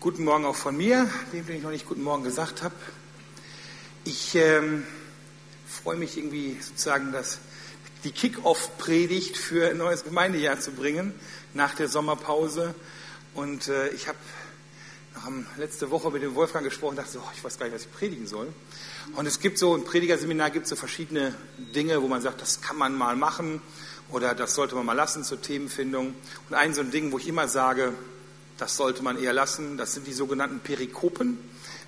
Guten Morgen auch von mir, dem ich noch nicht guten Morgen gesagt habe. Ich ähm, freue mich irgendwie sozusagen, dass die Kick-Off-Predigt für ein neues Gemeindejahr zu bringen nach der Sommerpause. Und äh, ich habe letzte Woche mit dem Wolfgang gesprochen und dachte so, oh, ich weiß gar nicht, was ich predigen soll. Und es gibt so, im Predigerseminar gibt es so verschiedene Dinge, wo man sagt, das kann man mal machen oder das sollte man mal lassen zur Themenfindung. Und ein so ein Ding, wo ich immer sage, das sollte man eher lassen. Das sind die sogenannten Perikopen.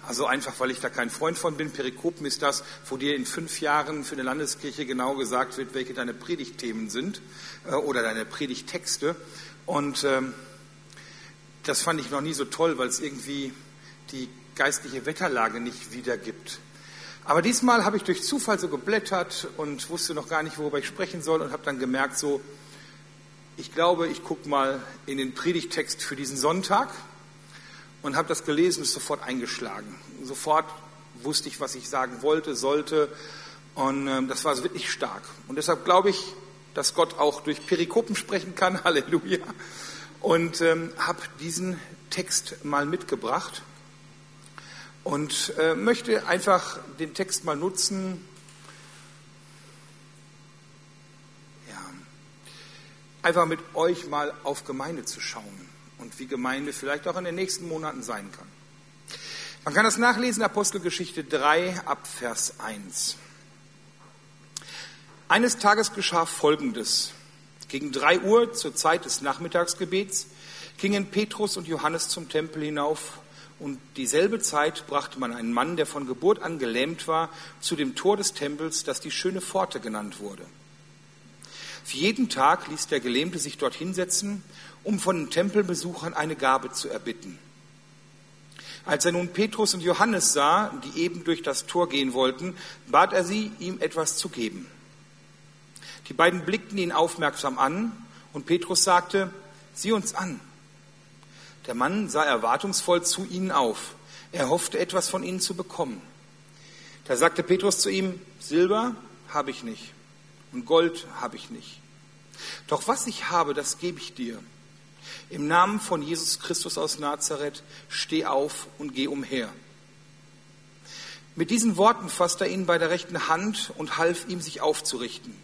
Also einfach, weil ich da kein Freund von bin. Perikopen ist das, wo dir in fünf Jahren für eine Landeskirche genau gesagt wird, welche deine Predigtthemen sind äh, oder deine Predigttexte. Und ähm, das fand ich noch nie so toll, weil es irgendwie die geistliche Wetterlage nicht wiedergibt. Aber diesmal habe ich durch Zufall so geblättert und wusste noch gar nicht, worüber ich sprechen soll und habe dann gemerkt, so, ich glaube, ich gucke mal in den Predigtext für diesen Sonntag und habe das gelesen und sofort eingeschlagen. Sofort wusste ich, was ich sagen wollte, sollte und ähm, das war wirklich stark. Und deshalb glaube ich, dass Gott auch durch Perikopen sprechen kann, Halleluja. Und ähm, habe diesen Text mal mitgebracht und äh, möchte einfach den Text mal nutzen, einfach mit euch mal auf Gemeinde zu schauen und wie Gemeinde vielleicht auch in den nächsten Monaten sein kann. Man kann das nachlesen, Apostelgeschichte 3 ab Vers 1. Eines Tages geschah Folgendes. Gegen drei Uhr zur Zeit des Nachmittagsgebets gingen Petrus und Johannes zum Tempel hinauf und dieselbe Zeit brachte man einen Mann, der von Geburt an gelähmt war, zu dem Tor des Tempels, das die schöne Pforte genannt wurde. Für jeden Tag ließ der Gelähmte sich dort hinsetzen, um von den Tempelbesuchern eine Gabe zu erbitten. Als er nun Petrus und Johannes sah, die eben durch das Tor gehen wollten, bat er sie, ihm etwas zu geben. Die beiden blickten ihn aufmerksam an und Petrus sagte, sieh uns an. Der Mann sah erwartungsvoll zu ihnen auf. Er hoffte etwas von ihnen zu bekommen. Da sagte Petrus zu ihm, Silber habe ich nicht und Gold habe ich nicht. Doch was ich habe, das gebe ich dir. Im Namen von Jesus Christus aus Nazareth, steh auf und geh umher. Mit diesen Worten fasste er ihn bei der rechten Hand und half ihm, sich aufzurichten.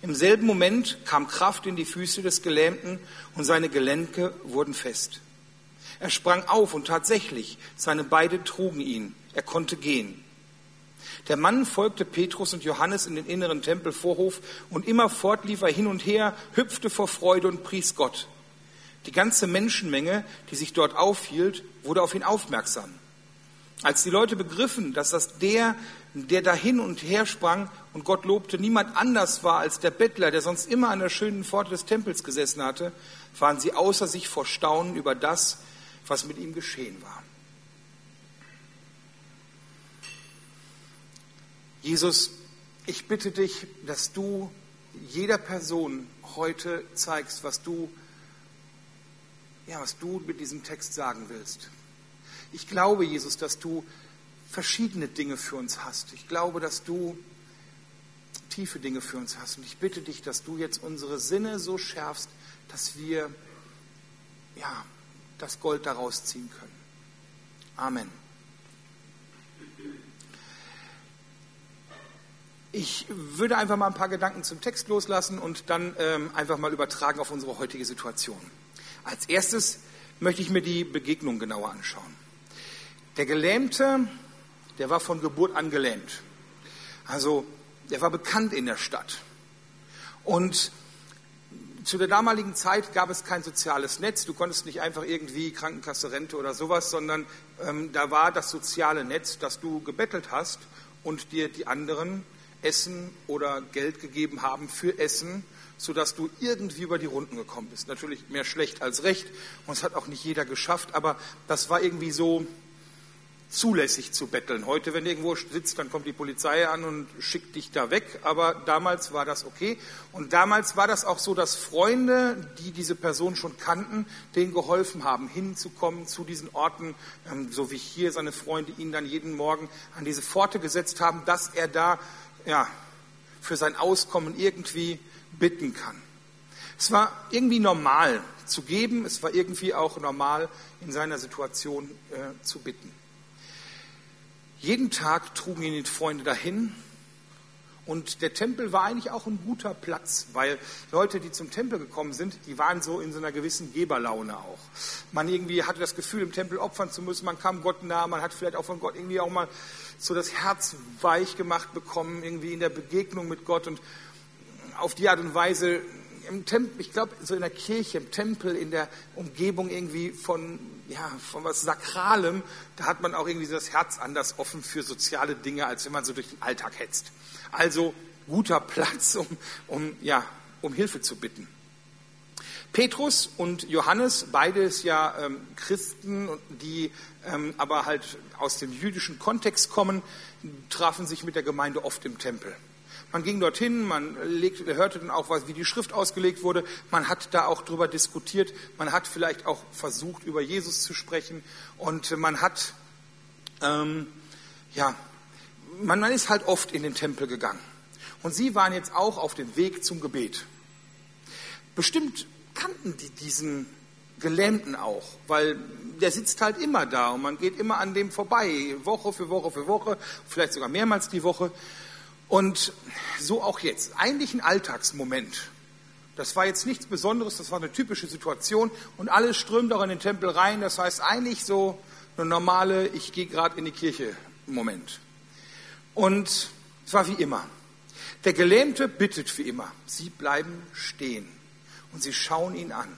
Im selben Moment kam Kraft in die Füße des Gelähmten und seine Gelenke wurden fest. Er sprang auf und tatsächlich, seine Beine trugen ihn. Er konnte gehen. Der Mann folgte Petrus und Johannes in den inneren Tempelvorhof und immerfort lief er hin und her, hüpfte vor Freude und pries Gott. Die ganze Menschenmenge, die sich dort aufhielt, wurde auf ihn aufmerksam. Als die Leute begriffen, dass das der, der da hin und her sprang und Gott lobte, niemand anders war als der Bettler, der sonst immer an der schönen Pforte des Tempels gesessen hatte, waren sie außer sich vor Staunen über das, was mit ihm geschehen war. Jesus, ich bitte dich, dass du jeder Person heute zeigst, was du, ja, was du mit diesem Text sagen willst. Ich glaube, Jesus, dass du verschiedene Dinge für uns hast. Ich glaube, dass du tiefe Dinge für uns hast. Und ich bitte dich, dass du jetzt unsere Sinne so schärfst, dass wir ja, das Gold daraus ziehen können. Amen. Ich würde einfach mal ein paar Gedanken zum Text loslassen und dann ähm, einfach mal übertragen auf unsere heutige Situation. Als erstes möchte ich mir die Begegnung genauer anschauen. Der Gelähmte, der war von Geburt an gelähmt. Also, der war bekannt in der Stadt. Und zu der damaligen Zeit gab es kein soziales Netz. Du konntest nicht einfach irgendwie Krankenkasse, Rente oder sowas, sondern ähm, da war das soziale Netz, dass du gebettelt hast und dir die anderen Essen oder Geld gegeben haben für Essen, sodass du irgendwie über die Runden gekommen bist. Natürlich mehr schlecht als recht und es hat auch nicht jeder geschafft, aber das war irgendwie so zulässig zu betteln. Heute, wenn du irgendwo sitzt, dann kommt die Polizei an und schickt dich da weg, aber damals war das okay. Und damals war das auch so, dass Freunde, die diese Person schon kannten, denen geholfen haben, hinzukommen zu diesen Orten, ähm, so wie hier seine Freunde ihn dann jeden Morgen an diese Pforte gesetzt haben, dass er da ja, für sein Auskommen irgendwie bitten kann. Es war irgendwie normal zu geben, es war irgendwie auch normal in seiner Situation äh, zu bitten. Jeden Tag trugen ihn die Freunde dahin und der Tempel war eigentlich auch ein guter Platz, weil Leute, die zum Tempel gekommen sind, die waren so in so einer gewissen Geberlaune auch. Man irgendwie hatte das Gefühl, im Tempel opfern zu müssen, man kam Gott nah, man hat vielleicht auch von Gott irgendwie auch mal so das Herz weich gemacht bekommen, irgendwie in der Begegnung mit Gott und auf die Art und Weise im Tempel, ich glaube, so in der Kirche, im Tempel, in der Umgebung irgendwie von, ja, von was Sakralem, da hat man auch irgendwie so das Herz anders offen für soziale Dinge, als wenn man so durch den Alltag hetzt. Also guter Platz, um, um, ja, um Hilfe zu bitten. Petrus und Johannes, beides ja ähm, Christen, die aber halt aus dem jüdischen Kontext kommen, trafen sich mit der Gemeinde oft im Tempel. Man ging dorthin, man legte, hörte dann auch, wie die Schrift ausgelegt wurde. Man hat da auch drüber diskutiert. Man hat vielleicht auch versucht, über Jesus zu sprechen. Und man hat, ähm, ja, man, man ist halt oft in den Tempel gegangen. Und sie waren jetzt auch auf dem Weg zum Gebet. Bestimmt kannten die diesen Gelähmten auch, weil der sitzt halt immer da und man geht immer an dem vorbei, Woche für Woche für Woche, vielleicht sogar mehrmals die Woche. Und so auch jetzt. Eigentlich ein Alltagsmoment. Das war jetzt nichts Besonderes, das war eine typische Situation und alles strömt auch in den Tempel rein. Das heißt eigentlich so eine normale, ich gehe gerade in die Kirche Moment. Und es war wie immer. Der Gelähmte bittet wie immer. Sie bleiben stehen und sie schauen ihn an.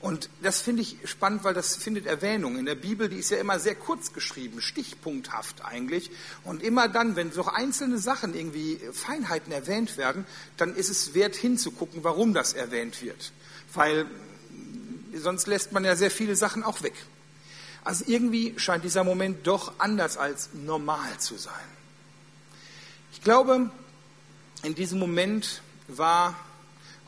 Und das finde ich spannend, weil das findet Erwähnung in der Bibel. Die ist ja immer sehr kurz geschrieben, stichpunkthaft eigentlich. Und immer dann, wenn so einzelne Sachen irgendwie Feinheiten erwähnt werden, dann ist es wert hinzugucken, warum das erwähnt wird. Weil sonst lässt man ja sehr viele Sachen auch weg. Also irgendwie scheint dieser Moment doch anders als normal zu sein. Ich glaube, in diesem Moment war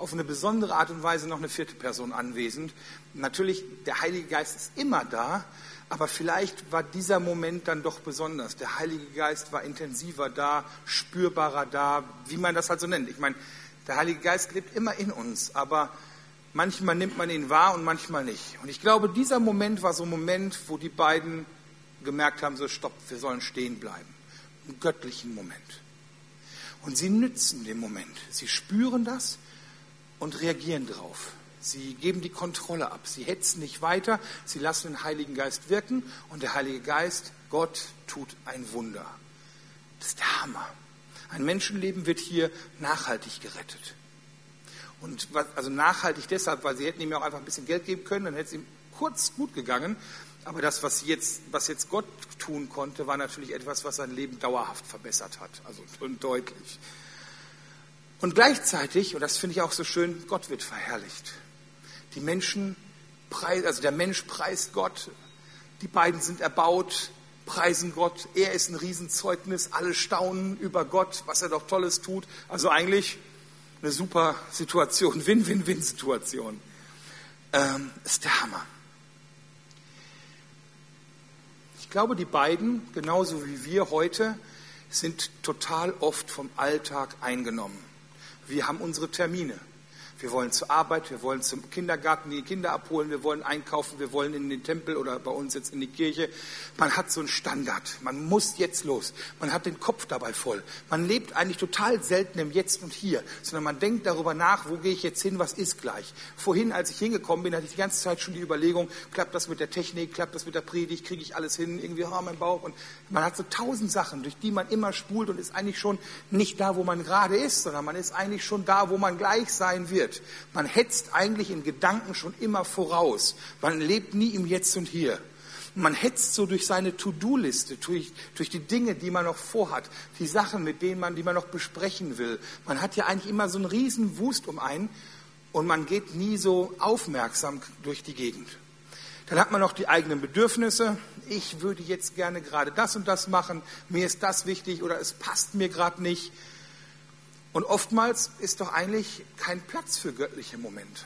auf eine besondere Art und Weise noch eine vierte Person anwesend. Natürlich, der Heilige Geist ist immer da, aber vielleicht war dieser Moment dann doch besonders. Der Heilige Geist war intensiver da, spürbarer da, wie man das halt so nennt. Ich meine, der Heilige Geist lebt immer in uns, aber manchmal nimmt man ihn wahr und manchmal nicht. Und ich glaube, dieser Moment war so ein Moment, wo die beiden gemerkt haben, so stopp, wir sollen stehen bleiben. Einen göttlichen Moment. Und sie nützen den Moment. Sie spüren das und reagieren drauf. Sie geben die Kontrolle ab. Sie hetzen nicht weiter. Sie lassen den Heiligen Geist wirken. Und der Heilige Geist, Gott, tut ein Wunder. Das ist der Hammer. Ein Menschenleben wird hier nachhaltig gerettet. Und was, also nachhaltig deshalb, weil sie hätten ihm ja auch einfach ein bisschen Geld geben können, dann hätte es ihm kurz gut gegangen. Aber das, was jetzt, was jetzt Gott tun konnte, war natürlich etwas, was sein Leben dauerhaft verbessert hat. Also und deutlich. Und gleichzeitig, und das finde ich auch so schön, Gott wird verherrlicht. Die Menschen preisen, also der Mensch preist Gott, die beiden sind erbaut, preisen Gott, er ist ein Riesenzeugnis, alle staunen über Gott, was er doch Tolles tut. Also eigentlich eine super Situation, Win-Win-Win-Situation. Ähm, ist der Hammer. Ich glaube, die beiden, genauso wie wir heute, sind total oft vom Alltag eingenommen. Wir haben unsere Termine. Wir wollen zur Arbeit, wir wollen zum Kindergarten die Kinder abholen, wir wollen einkaufen, wir wollen in den Tempel oder bei uns jetzt in die Kirche. Man hat so einen Standard. Man muss jetzt los. Man hat den Kopf dabei voll. Man lebt eigentlich total selten im Jetzt und Hier, sondern man denkt darüber nach, wo gehe ich jetzt hin, was ist gleich. Vorhin, als ich hingekommen bin, hatte ich die ganze Zeit schon die Überlegung, klappt das mit der Technik, klappt das mit der Predigt, kriege ich alles hin, irgendwie, oh, mein Bauch. Und man hat so tausend Sachen, durch die man immer spult und ist eigentlich schon nicht da, wo man gerade ist, sondern man ist eigentlich schon da, wo man gleich sein wird wird. Man hetzt eigentlich in Gedanken schon immer voraus. Man lebt nie im Jetzt und Hier. Man hetzt so durch seine To-Do-Liste, durch, durch die Dinge, die man noch vorhat, die Sachen, mit denen man, die man noch besprechen will. Man hat ja eigentlich immer so einen riesen Wust um einen und man geht nie so aufmerksam durch die Gegend. Dann hat man noch die eigenen Bedürfnisse. Ich würde jetzt gerne gerade das und das machen. Mir ist das wichtig oder es passt mir gerade nicht. Und oftmals ist doch eigentlich kein Platz für göttliche Momente.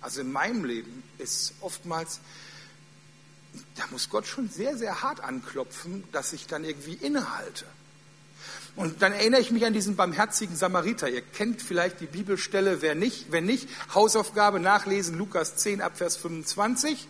Also in meinem Leben ist oftmals, da muss Gott schon sehr, sehr hart anklopfen, dass ich dann irgendwie innehalte. Und dann erinnere ich mich an diesen barmherzigen Samariter. Ihr kennt vielleicht die Bibelstelle, wer nicht, wenn nicht, Hausaufgabe nachlesen, Lukas 10 ab Vers 25.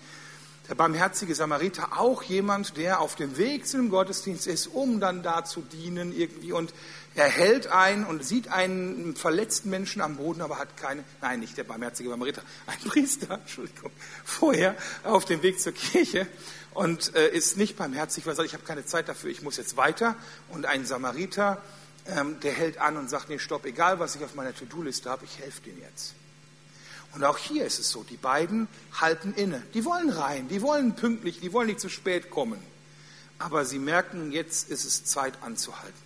Der barmherzige Samariter, auch jemand, der auf dem Weg zu dem Gottesdienst ist, um dann da zu dienen irgendwie. Und er hält ein und sieht einen verletzten Menschen am Boden, aber hat keine, nein, nicht der barmherzige Samariter, ein Priester, Entschuldigung, vorher auf dem Weg zur Kirche und äh, ist nicht barmherzig, weil er sagt, ich habe keine Zeit dafür, ich muss jetzt weiter. Und ein Samariter, ähm, der hält an und sagt, nee, stopp, egal was ich auf meiner To-Do-Liste habe, ich helfe dir jetzt. Und auch hier ist es so, die beiden halten inne. Die wollen rein, die wollen pünktlich, die wollen nicht zu spät kommen. Aber sie merken, jetzt ist es Zeit anzuhalten.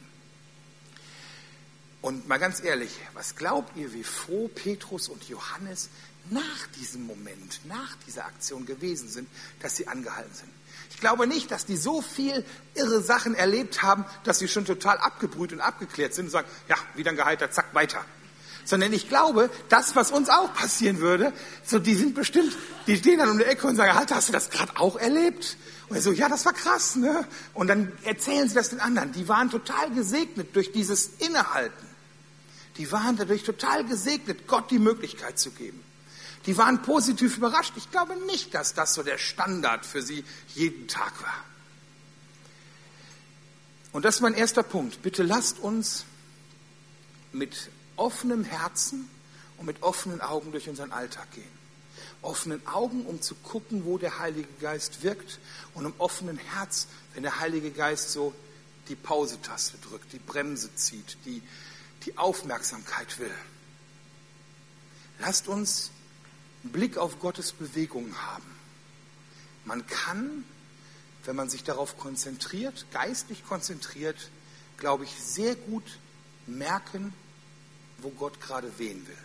Und mal ganz ehrlich, was glaubt ihr, wie froh Petrus und Johannes nach diesem Moment, nach dieser Aktion gewesen sind, dass sie angehalten sind? Ich glaube nicht, dass die so viel irre Sachen erlebt haben, dass sie schon total abgebrüht und abgeklärt sind und sagen, ja, wieder ein Gehalter, zack, weiter sondern ich glaube, das, was uns auch passieren würde, so die sind bestimmt, die stehen dann um die Ecke und sagen, halt, hast du das gerade auch erlebt? Und er so, ja, das war krass, ne? Und dann erzählen sie das den anderen. Die waren total gesegnet durch dieses Innehalten. Die waren dadurch total gesegnet, Gott die Möglichkeit zu geben. Die waren positiv überrascht. Ich glaube nicht, dass das so der Standard für sie jeden Tag war. Und das ist mein erster Punkt. Bitte lasst uns mit offenem Herzen und mit offenen Augen durch unseren Alltag gehen. Offenen Augen, um zu gucken, wo der Heilige Geist wirkt und im offenen Herz, wenn der Heilige Geist so die Pausetaste drückt, die Bremse zieht, die, die Aufmerksamkeit will. Lasst uns einen Blick auf Gottes Bewegungen haben. Man kann, wenn man sich darauf konzentriert, geistlich konzentriert, glaube ich, sehr gut merken, wo Gott gerade wehen will.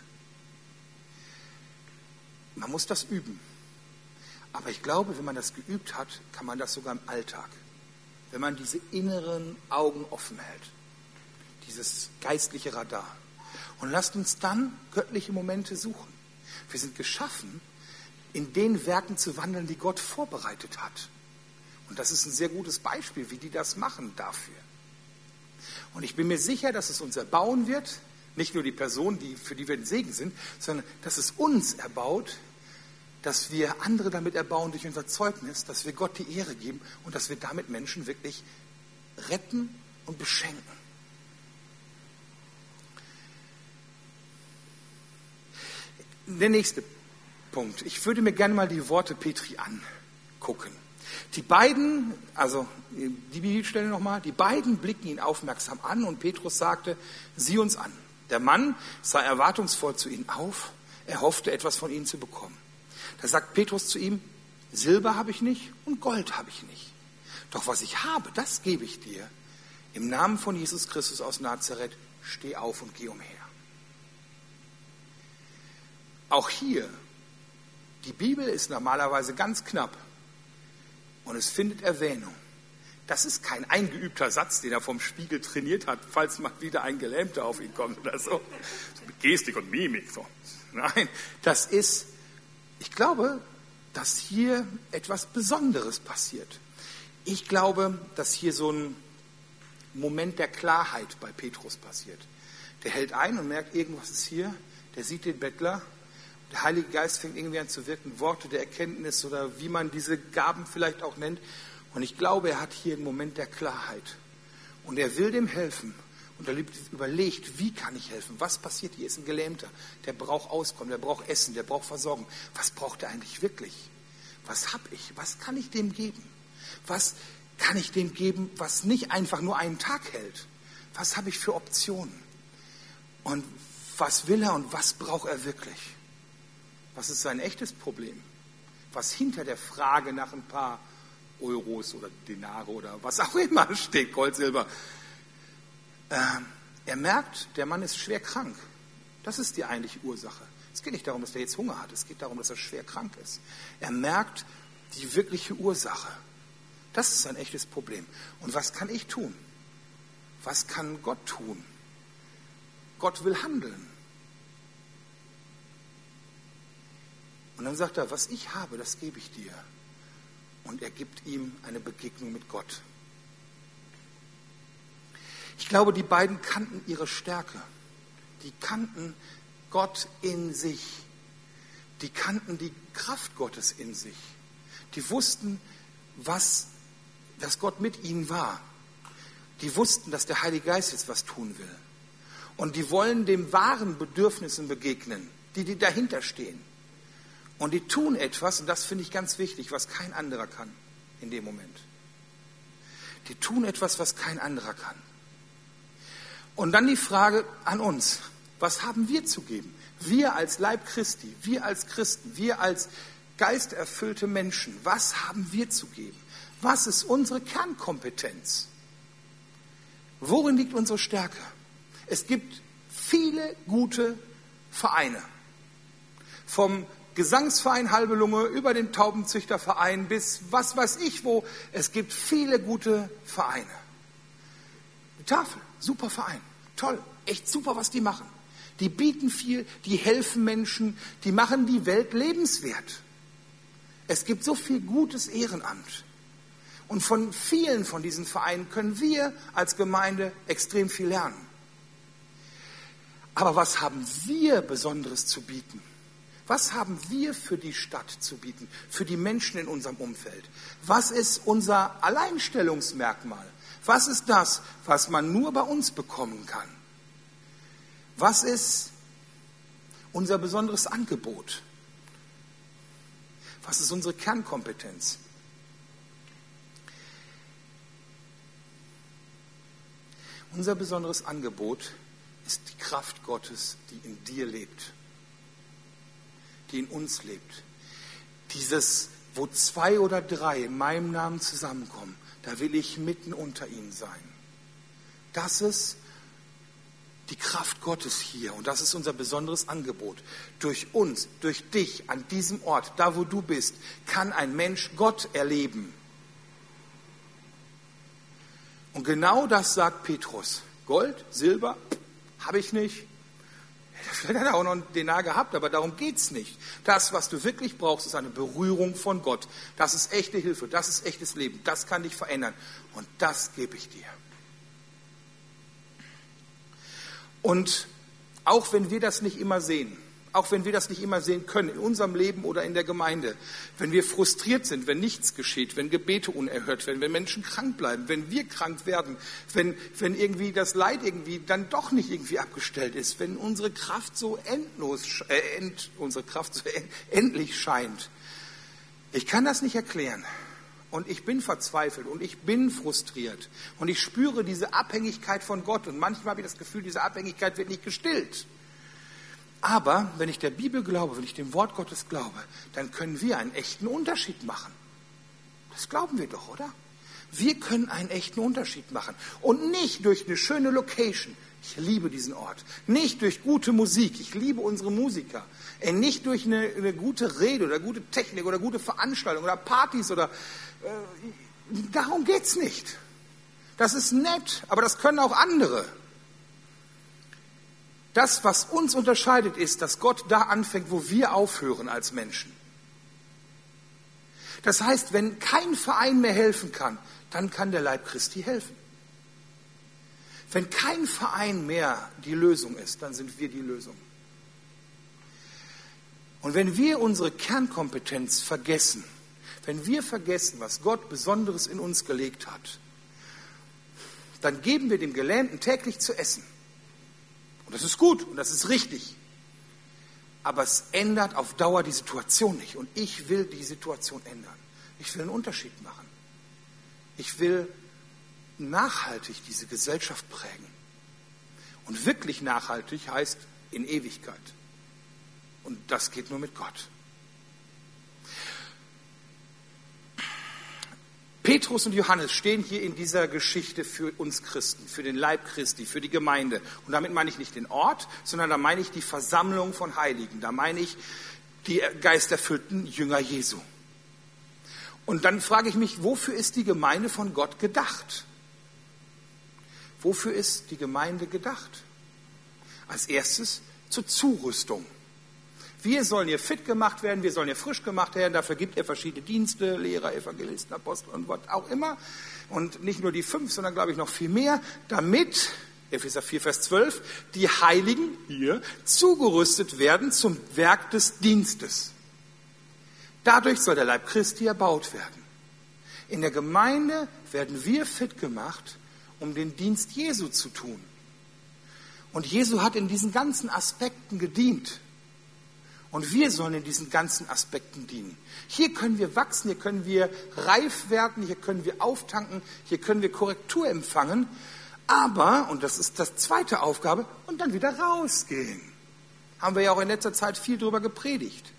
Man muss das üben. Aber ich glaube, wenn man das geübt hat, kann man das sogar im Alltag. Wenn man diese inneren Augen offen hält. Dieses geistliche Radar. Und lasst uns dann göttliche Momente suchen. Wir sind geschaffen, in den Werken zu wandeln, die Gott vorbereitet hat. Und das ist ein sehr gutes Beispiel, wie die das machen dafür. Und ich bin mir sicher, dass es uns erbauen wird, nicht nur die Person, die, für die wir ein Segen sind, sondern dass es uns erbaut, dass wir andere damit erbauen durch unser Zeugnis, dass wir Gott die Ehre geben und dass wir damit Menschen wirklich retten und beschenken. Der nächste Punkt. Ich würde mir gerne mal die Worte Petri angucken. Die beiden, also die Bibelstelle nochmal, die beiden blicken ihn aufmerksam an und Petrus sagte, sieh uns an. Der Mann sah erwartungsvoll zu ihnen auf, er hoffte etwas von ihnen zu bekommen. Da sagt Petrus zu ihm, Silber habe ich nicht und Gold habe ich nicht. Doch was ich habe, das gebe ich dir. Im Namen von Jesus Christus aus Nazareth, steh auf und geh umher. Auch hier, die Bibel ist normalerweise ganz knapp und es findet Erwähnung. Das ist kein eingeübter Satz, den er vom Spiegel trainiert hat, falls mal wieder ein Gelähmter auf ihn kommt oder so. so mit Gestik und Mimik. So. Nein, das ist, ich glaube, dass hier etwas Besonderes passiert. Ich glaube, dass hier so ein Moment der Klarheit bei Petrus passiert. Der hält ein und merkt, irgendwas ist hier. Der sieht den Bettler. Der Heilige Geist fängt irgendwie an zu wirken, Worte der Erkenntnis oder wie man diese Gaben vielleicht auch nennt. Und ich glaube, er hat hier einen Moment der Klarheit. Und er will dem helfen. Und er überlegt, wie kann ich helfen? Was passiert? Hier ist ein Gelähmter. Der braucht Auskommen, der braucht Essen, der braucht Versorgung. Was braucht er eigentlich wirklich? Was habe ich? Was kann ich dem geben? Was kann ich dem geben, was nicht einfach nur einen Tag hält? Was habe ich für Optionen? Und was will er und was braucht er wirklich? Was ist sein echtes Problem? Was hinter der Frage nach ein paar Euros oder Denare oder was auch immer steht, Gold, Silber. Ähm, er merkt, der Mann ist schwer krank. Das ist die eigentliche Ursache. Es geht nicht darum, dass er jetzt Hunger hat. Es geht darum, dass er schwer krank ist. Er merkt die wirkliche Ursache. Das ist ein echtes Problem. Und was kann ich tun? Was kann Gott tun? Gott will handeln. Und dann sagt er, was ich habe, das gebe ich dir und er gibt ihm eine Begegnung mit Gott. Ich glaube, die beiden kannten ihre Stärke. Die kannten Gott in sich. Die kannten die Kraft Gottes in sich. Die wussten, was, dass Gott mit ihnen war. Die wussten, dass der Heilige Geist jetzt was tun will. Und die wollen dem wahren Bedürfnissen begegnen, die, die dahinter stehen. Und die tun etwas, und das finde ich ganz wichtig, was kein anderer kann in dem Moment. Die tun etwas, was kein anderer kann. Und dann die Frage an uns, was haben wir zu geben? Wir als Leib Christi, wir als Christen, wir als geisterfüllte Menschen, was haben wir zu geben? Was ist unsere Kernkompetenz? Worin liegt unsere Stärke? Es gibt viele gute Vereine. Vom Gesangsverein Halbe Lunge über den Taubenzüchterverein bis was weiß ich wo. Es gibt viele gute Vereine. Die Tafel, super Verein, toll, echt super, was die machen. Die bieten viel, die helfen Menschen, die machen die Welt lebenswert. Es gibt so viel gutes Ehrenamt. Und von vielen von diesen Vereinen können wir als Gemeinde extrem viel lernen. Aber was haben wir Besonderes zu bieten? Was haben wir für die Stadt zu bieten, für die Menschen in unserem Umfeld? Was ist unser Alleinstellungsmerkmal? Was ist das, was man nur bei uns bekommen kann? Was ist unser besonderes Angebot? Was ist unsere Kernkompetenz? Unser besonderes Angebot ist die Kraft Gottes, die in dir lebt die in uns lebt. Dieses, wo zwei oder drei in meinem Namen zusammenkommen, da will ich mitten unter ihnen sein. Das ist die Kraft Gottes hier und das ist unser besonderes Angebot. Durch uns, durch dich an diesem Ort, da wo du bist, kann ein Mensch Gott erleben. Und genau das sagt Petrus. Gold, Silber habe ich nicht, Vielleicht hat er auch noch einen Denar gehabt, aber darum geht es nicht. Das, was du wirklich brauchst, ist eine Berührung von Gott. Das ist echte Hilfe, das ist echtes Leben, das kann dich verändern. Und das gebe ich dir. Und auch wenn wir das nicht immer sehen, auch wenn wir das nicht immer sehen können, in unserem Leben oder in der Gemeinde, wenn wir frustriert sind, wenn nichts geschieht, wenn Gebete unerhört werden, wenn Menschen krank bleiben, wenn wir krank werden, wenn, wenn irgendwie das Leid irgendwie dann doch nicht irgendwie abgestellt ist, wenn unsere Kraft so endlos, äh, end, unsere Kraft so endlich scheint. Ich kann das nicht erklären. Und ich bin verzweifelt und ich bin frustriert. Und ich spüre diese Abhängigkeit von Gott. Und manchmal habe ich das Gefühl, diese Abhängigkeit wird nicht gestillt. Aber wenn ich der Bibel glaube, wenn ich dem Wort Gottes glaube, dann können wir einen echten Unterschied machen. Das glauben wir doch, oder? Wir können einen echten Unterschied machen. Und nicht durch eine schöne Location. Ich liebe diesen Ort. Nicht durch gute Musik. Ich liebe unsere Musiker. Äh, nicht durch eine, eine gute Rede oder gute Technik oder gute Veranstaltungen oder Partys oder. Äh, darum geht's nicht. Das ist nett, aber das können auch andere. Das, was uns unterscheidet, ist, dass Gott da anfängt, wo wir aufhören als Menschen. Das heißt, wenn kein Verein mehr helfen kann, dann kann der Leib Christi helfen. Wenn kein Verein mehr die Lösung ist, dann sind wir die Lösung. Und wenn wir unsere Kernkompetenz vergessen, wenn wir vergessen, was Gott Besonderes in uns gelegt hat, dann geben wir dem Gelähmten täglich zu essen. Das ist gut und das ist richtig. Aber es ändert auf Dauer die Situation nicht. Und ich will die Situation ändern. Ich will einen Unterschied machen. Ich will nachhaltig diese Gesellschaft prägen. Und wirklich nachhaltig heißt in Ewigkeit. Und das geht nur mit Gott. Petrus und Johannes stehen hier in dieser Geschichte für uns Christen, für den Leib Christi, für die Gemeinde. Und damit meine ich nicht den Ort, sondern da meine ich die Versammlung von Heiligen. Da meine ich die geisterfüllten Jünger Jesu. Und dann frage ich mich, wofür ist die Gemeinde von Gott gedacht? Wofür ist die Gemeinde gedacht? Als erstes zur Zurüstung. Wir sollen hier fit gemacht werden, wir sollen hier frisch gemacht werden. Dafür gibt er verschiedene Dienste, Lehrer, Evangelisten, Apostel und was auch immer. Und nicht nur die fünf, sondern glaube ich noch viel mehr, damit, Epheser 4, Vers 12, die Heiligen hier zugerüstet werden zum Werk des Dienstes. Dadurch soll der Leib Christi erbaut werden. In der Gemeinde werden wir fit gemacht, um den Dienst Jesu zu tun. Und Jesu hat in diesen ganzen Aspekten gedient. Und wir sollen in diesen ganzen Aspekten dienen. Hier können wir wachsen, hier können wir reif werden, hier können wir auftanken, hier können wir Korrektur empfangen. Aber, und das ist das zweite Aufgabe, und dann wieder rausgehen. Haben wir ja auch in letzter Zeit viel darüber gepredigt.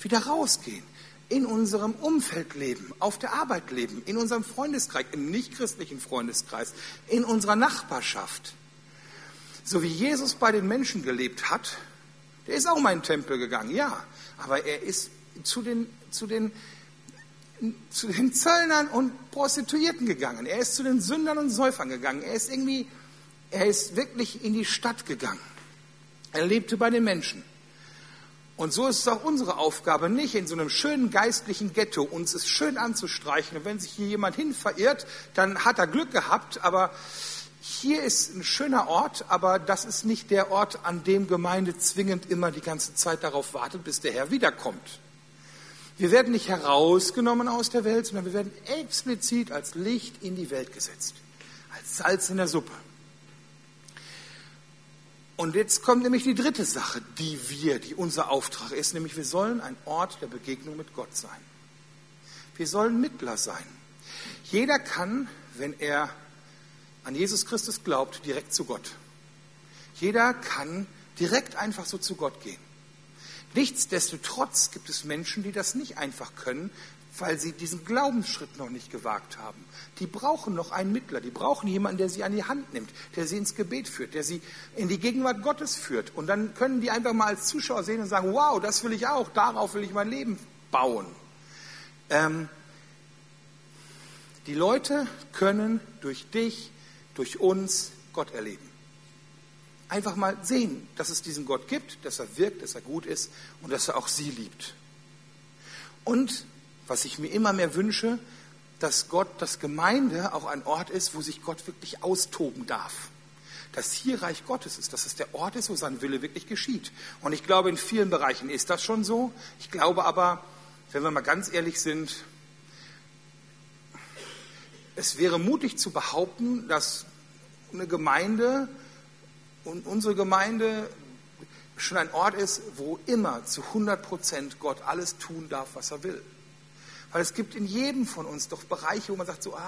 Wieder rausgehen in unserem Umfeld leben, auf der Arbeit leben, in unserem Freundeskreis, im nichtchristlichen Freundeskreis, in unserer Nachbarschaft. So wie Jesus bei den Menschen gelebt hat, der ist auch mal in den Tempel gegangen, ja, aber er ist zu den, zu den, zu den Zöllnern und Prostituierten gegangen. Er ist zu den Sündern und Säufern gegangen. Er ist irgendwie, er ist wirklich in die Stadt gegangen. Er lebte bei den Menschen. Und so ist es auch unsere Aufgabe, nicht in so einem schönen geistlichen Ghetto uns es schön anzustreichen. Und wenn sich hier jemand hin verirrt, dann hat er Glück gehabt. Aber hier ist ein schöner Ort, aber das ist nicht der Ort, an dem Gemeinde zwingend immer die ganze Zeit darauf wartet, bis der Herr wiederkommt. Wir werden nicht herausgenommen aus der Welt, sondern wir werden explizit als Licht in die Welt gesetzt, als Salz in der Suppe. Und jetzt kommt nämlich die dritte Sache, die wir, die unser Auftrag ist, nämlich wir sollen ein Ort der Begegnung mit Gott sein. Wir sollen Mittler sein. Jeder kann, wenn er an Jesus Christus glaubt, direkt zu Gott. Jeder kann direkt einfach so zu Gott gehen. Nichtsdestotrotz gibt es Menschen, die das nicht einfach können, weil sie diesen Glaubensschritt noch nicht gewagt haben. Die brauchen noch einen Mittler, die brauchen jemanden, der sie an die Hand nimmt, der sie ins Gebet führt, der sie in die Gegenwart Gottes führt. Und dann können die einfach mal als Zuschauer sehen und sagen, wow, das will ich auch, darauf will ich mein Leben bauen. Ähm, die Leute können durch dich, durch uns Gott erleben. Einfach mal sehen, dass es diesen Gott gibt, dass er wirkt, dass er gut ist und dass er auch sie liebt. Und was ich mir immer mehr wünsche, dass Gott, dass Gemeinde auch ein Ort ist, wo sich Gott wirklich austoben darf. Dass hier Reich Gottes ist, dass es der Ort ist, wo sein Wille wirklich geschieht. Und ich glaube, in vielen Bereichen ist das schon so. Ich glaube aber, wenn wir mal ganz ehrlich sind, es wäre mutig zu behaupten, dass eine Gemeinde und unsere Gemeinde schon ein Ort ist, wo immer zu 100 Prozent Gott alles tun darf, was er will. Weil es gibt in jedem von uns doch Bereiche, wo man sagt so, ah,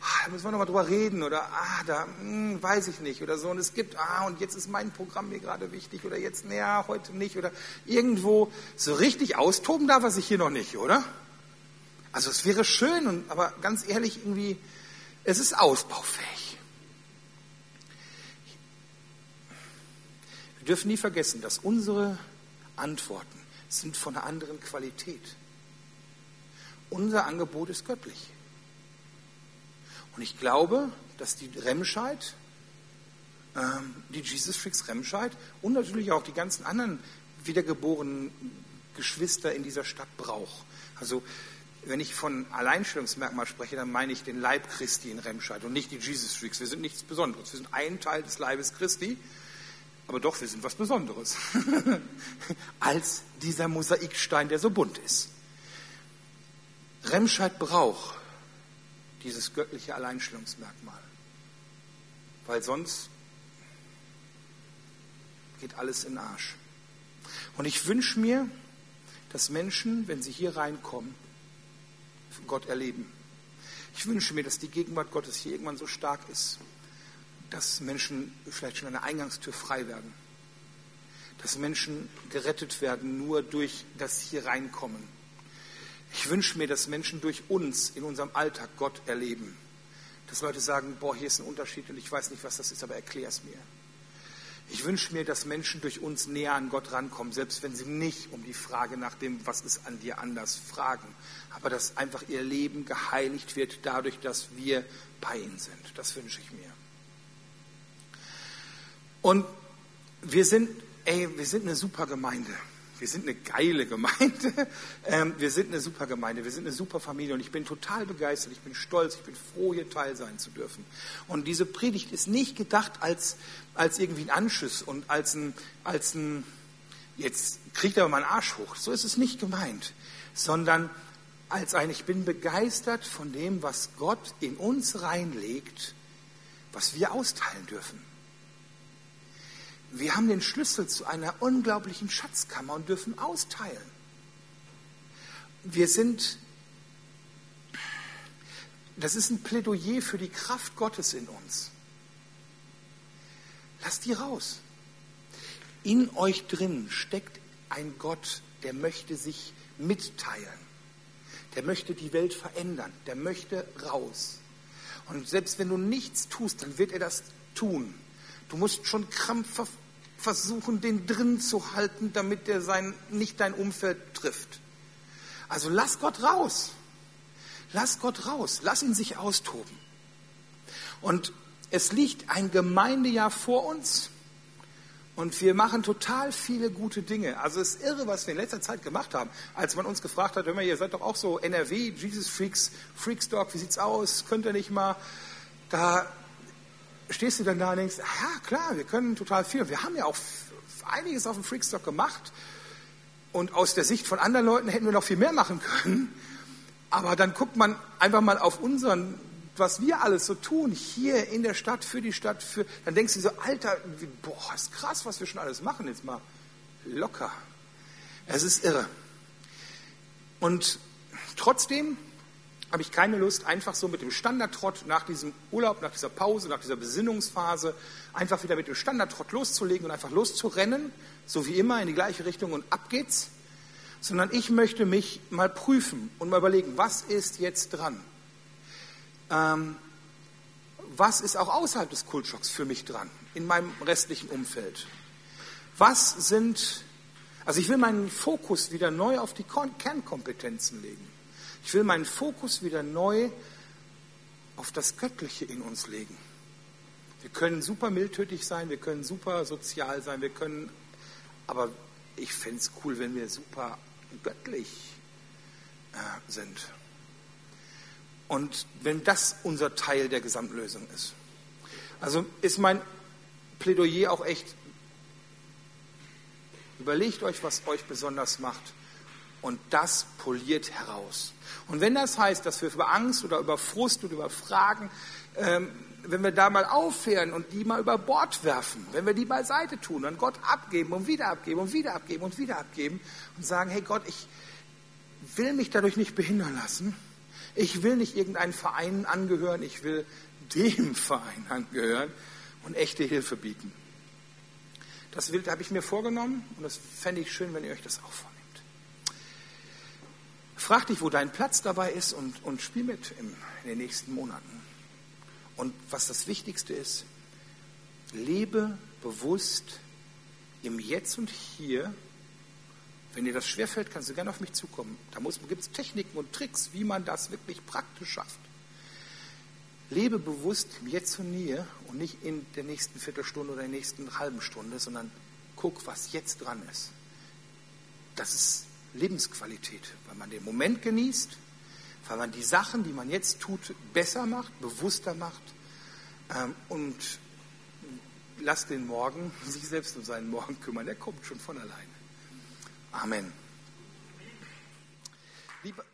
ah da müssen wir nochmal drüber reden oder ah, da hm, weiß ich nicht oder so. Und es gibt, ah, und jetzt ist mein Programm mir gerade wichtig oder jetzt, naja, heute nicht oder irgendwo so richtig austoben darf er sich hier noch nicht, oder? Also es wäre schön, aber ganz ehrlich, irgendwie, es ist ausbaufähig. Wir dürfen nie vergessen, dass unsere Antworten sind von einer anderen Qualität. Unser Angebot ist göttlich. Und ich glaube, dass die Remscheid, ähm, die Jesus Freaks Remscheid und natürlich auch die ganzen anderen wiedergeborenen Geschwister in dieser Stadt braucht. Also wenn ich von Alleinstellungsmerkmal spreche, dann meine ich den Leib Christi in Remscheid und nicht die Jesus Freaks. Wir sind nichts Besonderes. Wir sind ein Teil des Leibes Christi, aber doch, wir sind was Besonderes als dieser Mosaikstein, der so bunt ist. Remscheid braucht dieses göttliche Alleinstellungsmerkmal, weil sonst geht alles in den Arsch. Und ich wünsche mir, dass Menschen, wenn sie hier reinkommen, Gott erleben. Ich wünsche mir, dass die Gegenwart Gottes hier irgendwann so stark ist, dass Menschen vielleicht schon an der Eingangstür frei werden. Dass Menschen gerettet werden nur durch das hier reinkommen. Ich wünsche mir, dass Menschen durch uns in unserem Alltag Gott erleben. Dass Leute sagen, boah, hier ist ein Unterschied und ich weiß nicht, was das ist, aber erklär es mir. Ich wünsche mir, dass Menschen durch uns näher an Gott rankommen, selbst wenn sie nicht um die Frage nach dem, was ist an dir anders, fragen. Aber dass einfach ihr Leben geheiligt wird dadurch, dass wir bei ihnen sind. Das wünsche ich mir. Und wir sind, ey, wir sind eine super Gemeinde. Wir sind eine geile Gemeinde, ähm, wir sind eine super Gemeinde, wir sind eine super Familie. Und ich bin total begeistert, ich bin stolz, ich bin froh, hier Teil sein zu dürfen. Und diese Predigt ist nicht gedacht als, als irgendwie ein Anschiss und als ein, als ein, jetzt kriegt er mal einen Arsch hoch, so ist es nicht gemeint, sondern als ein, ich bin begeistert von dem, was Gott in uns reinlegt, was wir austeilen dürfen. Wir haben den Schlüssel zu einer unglaublichen Schatzkammer und dürfen austeilen. Wir sind, das ist ein Plädoyer für die Kraft Gottes in uns. Lasst die raus. In euch drin steckt ein Gott, der möchte sich mitteilen. Der möchte die Welt verändern. Der möchte raus. Und selbst wenn du nichts tust, dann wird er das tun. Du musst schon krampfhaft versuchen, den drin zu halten, damit der sein, nicht dein Umfeld trifft. Also lass Gott raus. Lass Gott raus. Lass ihn sich austoben. Und es liegt ein Gemeindejahr vor uns. Und wir machen total viele gute Dinge. Also es ist irre, was wir in letzter Zeit gemacht haben. Als man uns gefragt hat, hör mal, ihr seid doch auch so NRW, Jesus Freaks, Freakstock, wie sieht's aus? Könnt ihr nicht mal? Da stehst du dann da und denkst, ja klar, wir können total viel. Wir haben ja auch einiges auf dem Freakstock gemacht. Und aus der Sicht von anderen Leuten hätten wir noch viel mehr machen können. Aber dann guckt man einfach mal auf unseren was wir alles so tun, hier in der Stadt, für die Stadt, für, dann denkst du so, Alter, boah, ist krass, was wir schon alles machen, jetzt mal locker. Es ist irre. Und trotzdem habe ich keine Lust, einfach so mit dem Standardtrott nach diesem Urlaub, nach dieser Pause, nach dieser Besinnungsphase, einfach wieder mit dem Standardtrott loszulegen und einfach loszurennen, so wie immer in die gleiche Richtung und ab geht's, sondern ich möchte mich mal prüfen und mal überlegen, was ist jetzt dran? ähm, was ist auch außerhalb des Kultschocks für mich dran, in meinem restlichen Umfeld? Was sind, also ich will meinen Fokus wieder neu auf die Kernkompetenzen legen. Ich will meinen Fokus wieder neu auf das Göttliche in uns legen. Wir können super mildtötig sein, wir können super sozial sein, wir können, aber ich fände es cool, wenn wir super göttlich äh, sind. Und wenn das unser Teil der Gesamtlösung ist. Also ist mein Plädoyer auch echt, überlegt euch, was euch besonders macht und das poliert heraus. Und wenn das heißt, dass wir über Angst oder über Frust oder über Fragen, ähm, wenn wir da mal aufhören und die mal über Bord werfen, wenn wir die beiseite tun und Gott abgeben und wieder abgeben und wieder abgeben und wieder abgeben und sagen, hey Gott, ich will mich dadurch nicht behindern lassen, ich will nicht irgendeinen Verein angehören, ich will dem Verein angehören und echte Hilfe bieten. Das habe ich mir vorgenommen und das fände ich schön, wenn ihr euch das auch vornehmt. Frag dich, wo dein Platz dabei ist und, und spiel mit im, in den nächsten Monaten. Und was das Wichtigste ist, lebe bewusst im Jetzt und Hier wenn dir das schwerfällt, kannst du gerne auf mich zukommen. Da gibt es Techniken und Tricks, wie man das wirklich praktisch schafft. Lebe bewusst jetzt und hier und nicht in der nächsten Viertelstunde oder der nächsten halben Stunde, sondern guck, was jetzt dran ist. Das ist Lebensqualität, weil man den Moment genießt, weil man die Sachen, die man jetzt tut, besser macht, bewusster macht ähm, und lass den Morgen sich selbst um seinen Morgen kümmern. Der kommt schon von alleine. Amen. Lieber